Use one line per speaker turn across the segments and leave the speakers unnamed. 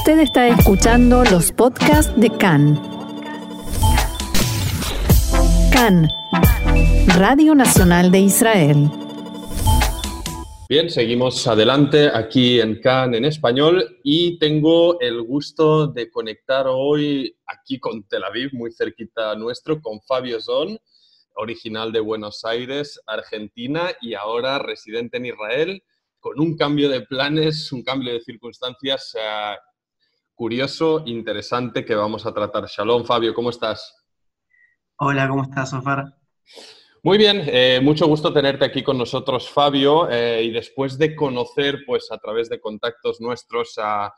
Usted está escuchando los podcasts de CAN. CAN, Radio Nacional de Israel.
Bien, seguimos adelante aquí en CAN en español y tengo el gusto de conectar hoy aquí con Tel Aviv, muy cerquita nuestro, con Fabio Zon, original de Buenos Aires, Argentina y ahora residente en Israel con un cambio de planes, un cambio de circunstancias curioso, interesante que vamos a tratar. Shalom, Fabio, ¿cómo estás?
Hola, ¿cómo estás, Sofar?
Muy bien, eh, mucho gusto tenerte aquí con nosotros, Fabio, eh, y después de conocer, pues a través de contactos nuestros, a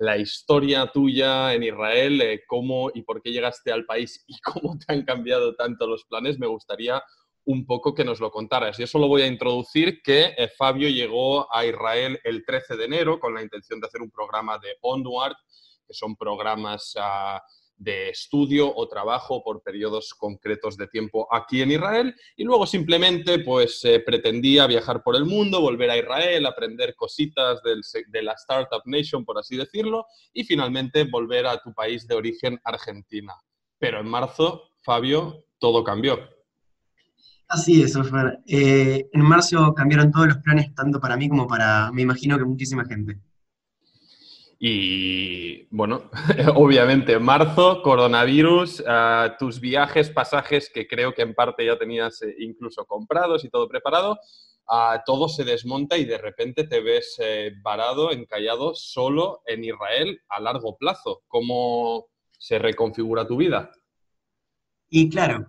la historia tuya en Israel, cómo y por qué llegaste al país y cómo te han cambiado tanto los planes, me gustaría un poco que nos lo contaras. Y eso lo voy a introducir, que eh, Fabio llegó a Israel el 13 de enero con la intención de hacer un programa de Onward, que son programas ah, de estudio o trabajo por periodos concretos de tiempo aquí en Israel. Y luego simplemente pues eh, pretendía viajar por el mundo, volver a Israel, aprender cositas de la Startup Nation, por así decirlo, y finalmente volver a tu país de origen, Argentina. Pero en marzo, Fabio, todo cambió.
Así es, Ofer. Eh, en marzo cambiaron todos los planes, tanto para mí como para, me imagino que muchísima gente.
Y bueno, obviamente, marzo, coronavirus, ah, tus viajes, pasajes que creo que en parte ya tenías eh, incluso comprados y todo preparado, ah, todo se desmonta y de repente te ves eh, varado, encallado, solo en Israel a largo plazo. ¿Cómo se reconfigura tu vida?
Y claro,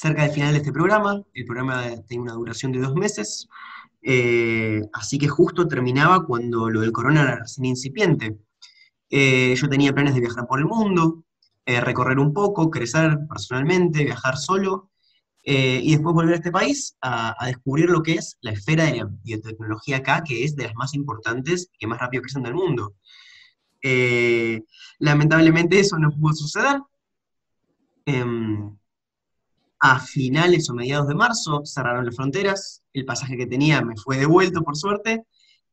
cerca del final de este programa. El programa tiene una duración de dos meses, eh, así que justo terminaba cuando lo del corona era recién incipiente. Eh, yo tenía planes de viajar por el mundo, eh, recorrer un poco, crecer personalmente, viajar solo, y después volver a este país a, descubrir lo que es la esfera de la biotecnología acá, que es de las más importantes y que más rápido crecen del mundo. lamentablemente eso no pudo suceder. Em, a finales o mediados de marzo cerraron las fronteras, el pasaje que tenía me fue devuelto por suerte,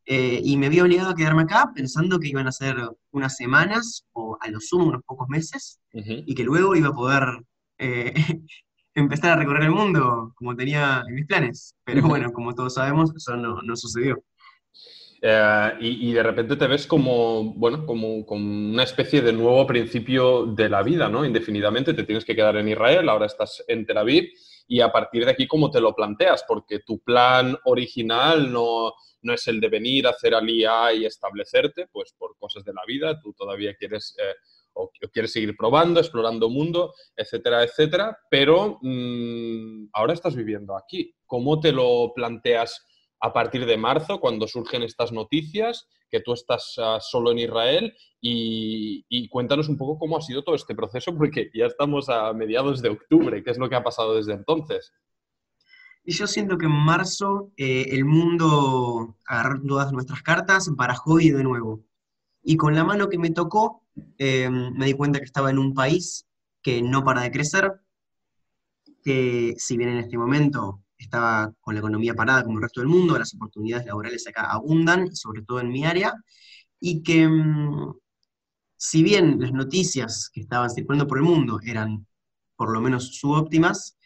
eh, y me vi obligado a quedarme acá pensando que iban a ser unas semanas o a lo sumo unos pocos meses, y que luego iba a poder eh, empezar a recorrer el mundo como tenía en mis planes. Pero bueno, como todos sabemos, eso no sucedió.
Eh, y, de repente te ves como, bueno, como, como, una especie de nuevo principio de la vida, ¿no? Indefinidamente te tienes que quedar en Israel, ahora estás en Tel Aviv y a partir de aquí cómo te lo planteas, porque tu plan original no, no es el de venir hacer alía y establecerte, pues por cosas de la vida, tú todavía quieres... Eh, o quieres seguir probando, explorando mundo, etcétera, etcétera, pero mm, ahora estás viviendo aquí. ¿Cómo te lo planteas a partir de marzo, cuando surgen estas noticias, que tú estás ah, solo en Israel y, cuéntanos un poco cómo ha sido todo este proceso, porque ya estamos a mediados de octubre, ¿qué es lo que ha pasado desde entonces?
Y yo siento que en marzo eh, el mundo agarró todas nuestras cartas, barajó y de nuevo. Y con la mano que me tocó, eh, me di cuenta que estaba en un país que no para de crecer, que si bien en este momento estaba con la economía parada como el resto del mundo, las oportunidades laborales acá abundan, sobre todo en mi área, y que mm, si bien las noticias que estaban circulando por el mundo eran por lo menos subóptimas,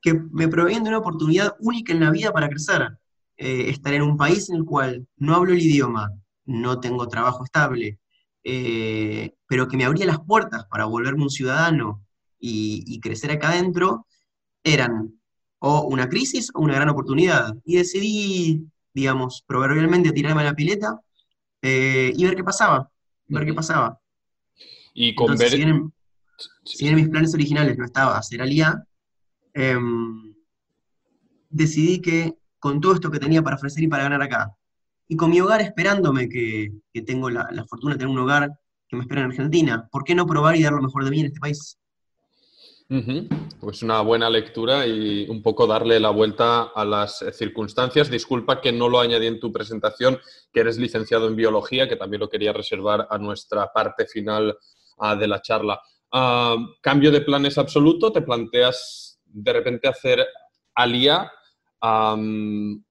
que me proveían de una oportunidad única en la vida para crecer. Eh, estar en un país en el cual no hablo el idioma, no tengo trabajo estable, eh, pero que me abría las puertas para volverme un ciudadano y, y crecer acá adentro, eran o una crisis o una gran oportunidad. Y decidí, digamos, proverbialmente tirarme a la pileta eh, y ver qué pasaba, ver qué pasaba.
Y con ver...
si, en, mis planes originales no estaba hacer alía, em, decidí que con todo esto que tenía para ofrecer y para ganar acá, y con mi hogar esperándome, que, tengo la, la, fortuna de tener un hogar que me espera en Argentina, ¿por qué no probar y dar lo mejor de mí en este país?
Pues una buena lectura y un poco darle la vuelta a las circunstancias. Disculpa que no lo añadí en tu presentación, que eres licenciado en biología, que también lo quería reservar a nuestra parte final ah, de la charla. Ah, cambio de planes absoluto, te planteas de repente hacer alía en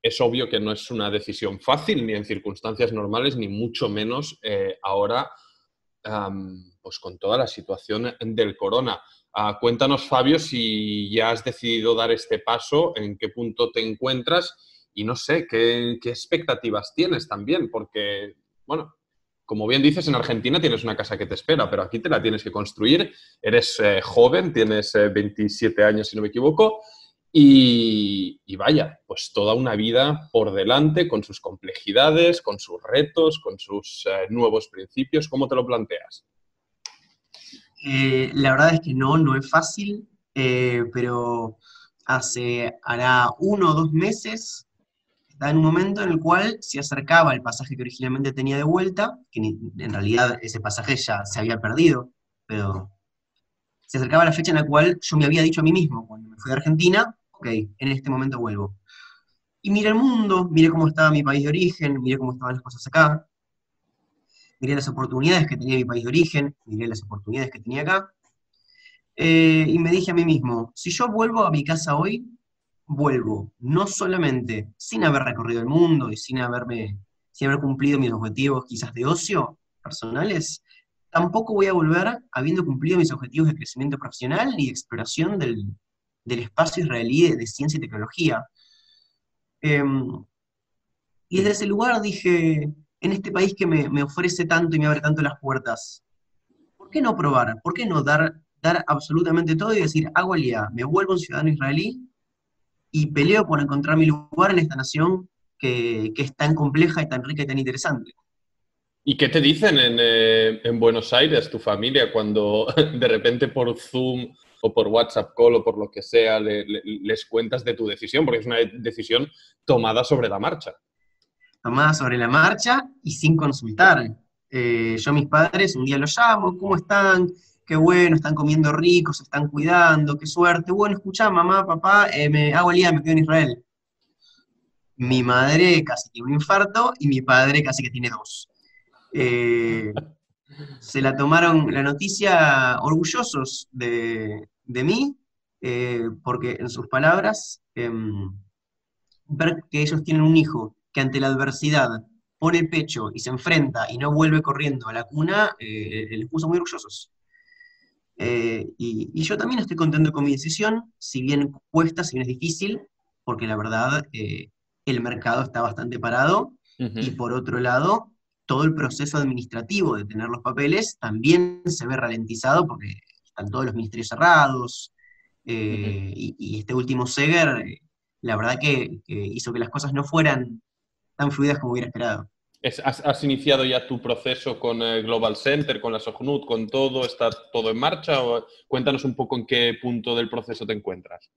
es obvio que no es una decisión fácil, ni en circunstancias normales, ni mucho menos eh, ahora, pues con toda la situación del corona. Ah, cuéntanos, Fabio, si ya has decidido dar este paso, en qué punto te encuentras y no sé, qué, expectativas tienes también, porque, bueno, como bien dices, en Argentina tienes una casa que te espera, pero aquí te la tienes que construir. Eres eh, joven, tienes 27 eh, años, si no me equivoco, y, vaya, pues toda una vida por delante, con sus complejidades, con sus retos, con sus eh, nuevos principios. ¿Cómo te lo planteas?
La verdad es que no, no es fácil, pero hace, hará uno o dos meses estaba en un momento en el cual se acercaba el pasaje que originalmente tenía de vuelta, que en realidad ese pasaje ya se había perdido, pero se acercaba la fecha en la cual yo me había dicho a mí mismo, cuando me fui a Argentina, ok, en este momento vuelvo. Y miré el mundo, miré cómo estaba mi país de origen, miré cómo estaban las cosas acá, miré las oportunidades que tenía mi país de origen, miré las oportunidades que tenía acá, eh, y me dije a mí mismo, si yo vuelvo a mi casa hoy, vuelvo no solamente sin haber recorrido el mundo y sin haberme, sin haber cumplido mis objetivos quizás de ocio personales, tampoco voy a volver habiendo cumplido mis objetivos de crecimiento profesional y exploración del, espacio israelí de, ciencia y tecnología. Em, y desde ese lugar dije, en este país que me, ofrece tanto y me abre tanto las puertas, ¿por qué no probar? ¿Por qué no dar, dar absolutamente todo y decir, hago día, me vuelvo un ciudadano israelí y peleo por encontrar mi lugar en esta nación que, es tan compleja y tan rica y tan interesante.
¿Y qué te dicen eh, en, Buenos Aires, tu familia, cuando de repente por Zoom o por WhatsApp Call o por lo que sea les cuentas de tu decisión? Porque es una decisión tomada sobre la marcha.
Tomada sobre la marcha y sin consultar. Eh, yo mis padres un día los llamo, ¿cómo están? qué bueno, están comiendo rico, se están cuidando, qué suerte. Bueno, escucha, mamá, papá, eh, me hago el día, me quedo en Israel. Mi madre casi tiene un infarto y mi padre casi que tiene dos. Eh, se la tomaron la noticia orgullosos de, mí, eh, porque en sus palabras, em, ver que ellos tienen un hijo que ante la adversidad pone el pecho y se enfrenta y no vuelve corriendo a la cuna, les puso muy orgullosos. Eh, y, yo también estoy contento con mi decisión, si bien cuesta, si bien es difícil, porque la verdad eh, el mercado está bastante parado, y por otro lado, todo el proceso administrativo de tener los papeles también se ve ralentizado porque están todos los ministerios cerrados, eh, y, este último Seger, la verdad que hizo que las cosas no fueran tan fluidas como hubiera esperado
has, iniciado ya tu proceso con el Global Center, con la SOGNUT, con todo? ¿Está todo en marcha? O, cuéntanos un poco en qué punto del proceso te encuentras.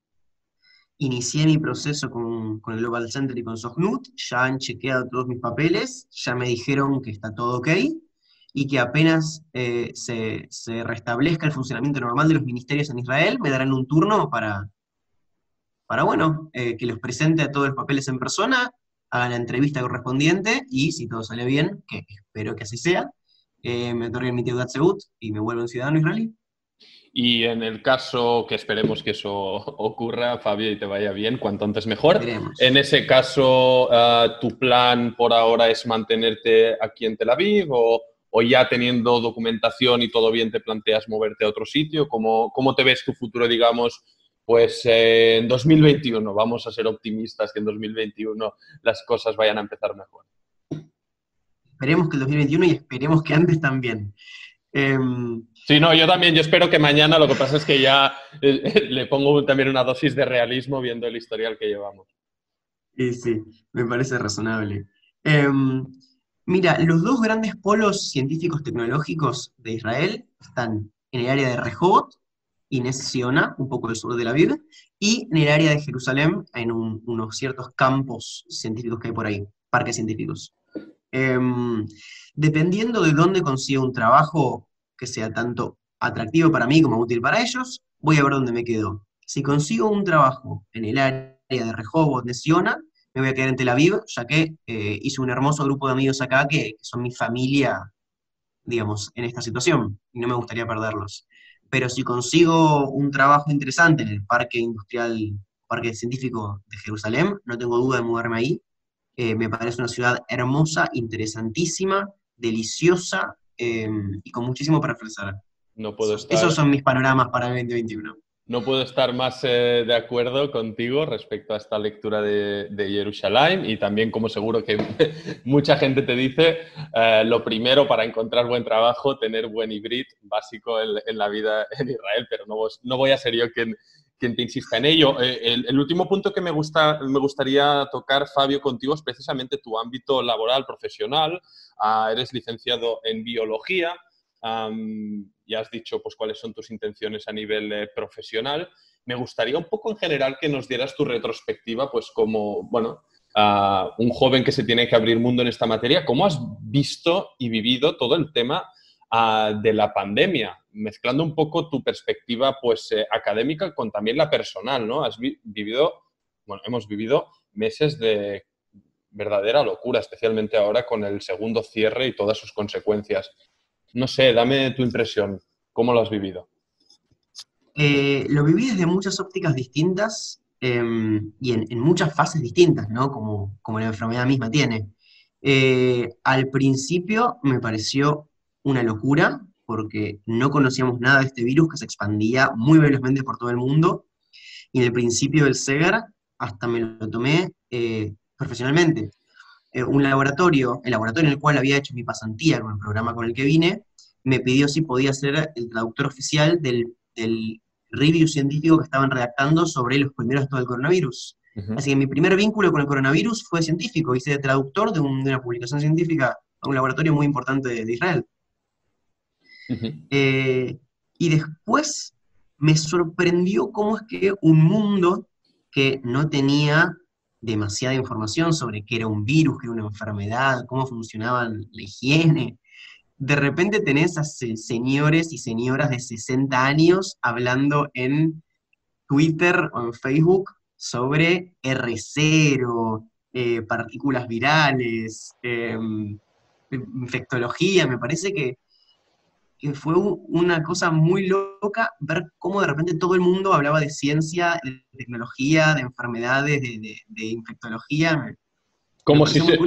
Inicié mi proceso con, el Global Center y con SOGNUT, ya han chequeado todos mis papeles, ya me dijeron que está todo ok y que apenas eh, se, restablezca el funcionamiento normal de los ministerios en Israel, me darán un turno para, para bueno, eh, que los presente a todos los papeles en persona hagan la entrevista correspondiente y si todo sale bien, que espero que así sea, eh, me otorguen mi Teudat Seut y me vuelvo un ciudadano israelí.
Y en el caso que esperemos que eso ocurra, Fabio, y te vaya bien, cuanto antes mejor. En ese caso, ah, ¿tu plan por ahora es mantenerte aquí en Tel Aviv o, o, ya teniendo documentación y todo bien te planteas moverte a otro sitio? ¿Cómo, cómo te ves tu futuro, digamos, pues eh, en 2021 vamos a ser optimistas que en 2021 las cosas vayan a empezar mejor.
Esperemos que el 2021 y esperemos que antes también.
Em, sí, no, yo también, yo espero que mañana, lo que pasa es que ya eh, le pongo también una dosis de realismo viendo el historial que llevamos.
Sí, sí, me parece razonable. Em, mira, los dos grandes polos científicos tecnológicos de Israel están en el área de Rehoboth y Siona, un poco del sur de la Biblia, y en el área de Jerusalén, en unos ciertos campos científicos que hay por ahí, parques científicos. Em, dependiendo de dónde consiga un trabajo que sea tanto atractivo para mí como útil para ellos, voy a ver dónde me quedo. Si consigo un trabajo en el área de Rehoboth, de Siona, me voy a quedar en Tel Aviv, ya que eh, hice un hermoso grupo de amigos acá que, que son mi familia, digamos, en esta situación, y no me gustaría perderlos pero si consigo un trabajo interesante en el parque industrial Parque Científico de Jerusalén, no tengo duda de mudarme ahí. Eh, me parece una ciudad hermosa, interesantísima, deliciosa em, y con muchísimo para ofrecer.
No puedo estar...
Esos son mis panoramas para el 2021.
No puedo estar más eh, de acuerdo contigo respecto a esta lectura de, Jerusalén y también como seguro que mucha gente te dice, eh, lo primero para encontrar buen trabajo, tener buen hibrid básico en, la vida en Israel, pero no, no voy a ser yo quien, quien te insista en ello. Eh, el, último punto que me, gusta, me gustaría tocar, Fabio, contigo es precisamente tu ámbito laboral, profesional. Uh, eres licenciado en biología. Ya has dicho pues, cuáles son tus intenciones a nivel eh, profesional. Me gustaría un poco en general que nos dieras tu retrospectiva, pues como, bueno, uh, un joven que se tiene que abrir mundo en esta materia, ¿cómo has visto y vivido todo el tema de la pandemia? Mezclando un poco tu perspectiva pues, eh, académica con también la personal, ¿no? Has vi vivido, bueno, hemos vivido meses de verdadera locura, especialmente ahora con el segundo cierre y todas sus consecuencias. No sé, dame tu impresión. ¿Cómo lo has vivido?
Eh, lo viví desde muchas ópticas distintas eh, y en, muchas fases distintas, ¿no? Como, como la enfermedad misma tiene. Eh, al principio me pareció una locura porque no conocíamos nada de este virus que se expandía muy velozmente por todo el mundo. Y en el principio del SEGAR hasta me lo tomé eh, profesionalmente eh, un laboratorio, el laboratorio en el cual había hecho mi pasantía con el programa con el que vine, me pidió si podía ser el traductor oficial del, del review científico que estaban redactando sobre los primeros del coronavirus. Uh -huh. Así que mi primer vínculo con el coronavirus fue científico, hice de traductor de, un, de una publicación científica a un laboratorio muy importante de, de Israel. Uh -huh. eh, y después me sorprendió cómo es que un mundo que no tenía demasiada información sobre qué era un virus, qué era una enfermedad, cómo funcionaba la higiene. De repente tenés a señores y señoras de 60 años hablando en Twitter o en Facebook sobre R0, eh, partículas virales, eh, infectología. Me parece que, que fue una cosa muy loca ver cómo de repente todo el mundo hablaba de ciencia, de tecnología, de enfermedades, de, de, de infectología.
Como si, se,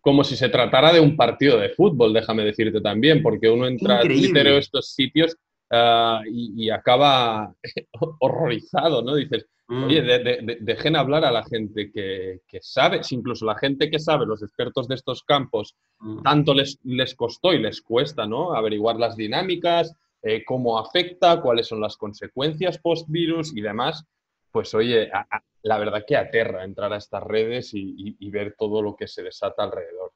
como si se tratara de un partido de fútbol, déjame decirte también, porque uno entra Increíble. a Twitter o estos sitios uh, y, y, acaba horrorizado, ¿no? Dices, mm. oye, de, de, dejen hablar a la gente que, que, sabe, incluso la gente que sabe, los expertos de estos campos, mm. tanto les, les costó y les cuesta, ¿no? Averiguar las dinámicas, eh, cómo afecta, cuáles son las consecuencias post-virus y demás pues oye, a, a, la verdad que aterra entrar a estas redes y, y, y, ver todo lo que se desata alrededor.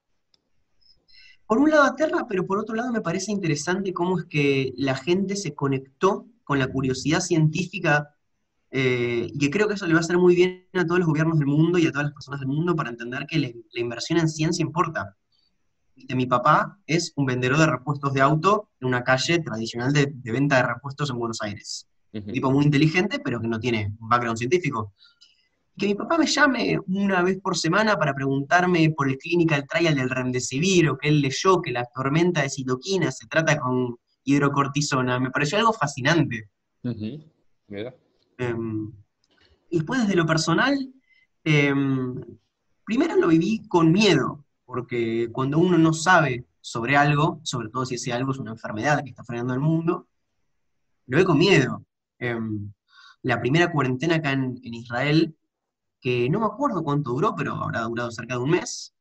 Por un lado aterra, pero por otro lado me parece interesante cómo es que la gente se conectó con la curiosidad científica eh, y que creo que eso le va a hacer muy bien a todos los gobiernos del mundo y a todas las personas del mundo para entender que le, la inversión en ciencia importa. Mi papá es un vendedor de repuestos de auto en una calle tradicional de, de venta de repuestos en Buenos Aires un tipo muy inteligente, pero que no tiene un background científico. Que mi papá me llame una vez por semana para preguntarme por el clinical trial del remdesivir, o que él leyó que la tormenta de citoquina se trata con hidrocortisona, me pareció algo fascinante. Uh -huh. Mira. Eh, y después desde lo personal, eh, primero lo viví con miedo, porque cuando uno no sabe sobre algo, sobre todo si ese algo es una enfermedad que está frenando el mundo, lo ve con miedo. Eh, la primera cuarentena acá en, en, Israel, que no me acuerdo cuánto duró, pero habrá durado cerca de un mes,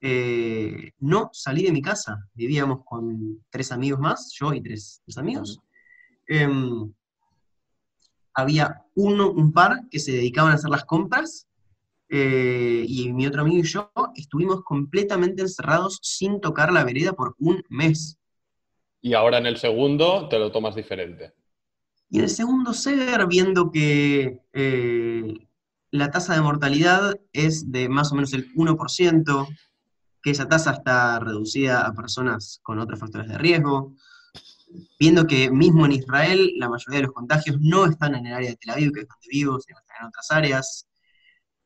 eh, no salí de mi casa. Vivíamos con tres amigos más, yo y tres, tres amigos. Eh, había uno, un par que se dedicaban a hacer las compras, eh, y mi otro amigo y yo estuvimos completamente encerrados sin tocar la vereda por un mes.
Y ahora en el segundo te lo tomas diferente.
Y en el segundo SEGER, viendo que eh, la tasa de mortalidad es de más o menos el 1%, que esa tasa está reducida a personas con otros factores de riesgo, viendo que mismo en Israel la mayoría de los contagios no están en el área de Tel Aviv, que es donde vivo, sino están en otras áreas,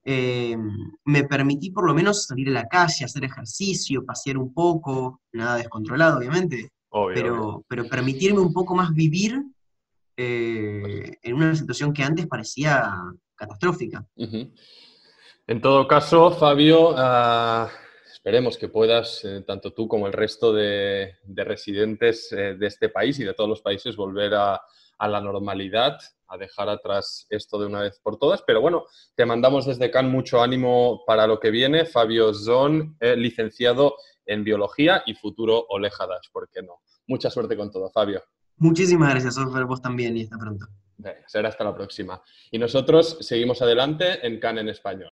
eh, me permití por lo menos salir a la calle, hacer ejercicio, pasear un poco, nada descontrolado obviamente, obvio, pero, obvio. pero permitirme un poco más vivir eh, en una situación que antes parecía catastrófica.
En todo caso, Fabio, ah, esperemos que puedas, eh, tanto tú como el resto de, residentes eh, de este país y de todos los países, volver a, la normalidad, a dejar atrás esto de una vez por todas. Pero bueno, te mandamos desde Cannes mucho ánimo para lo que viene. Fabio Zon, eh, licenciado en biología y futuro Olejadas, ¿por qué no? Mucha suerte con todo, Fabio.
Muchísimas gracias, Osfer, vos también y hasta pronto.
Será hasta la próxima. Y nosotros seguimos adelante en CAN en español.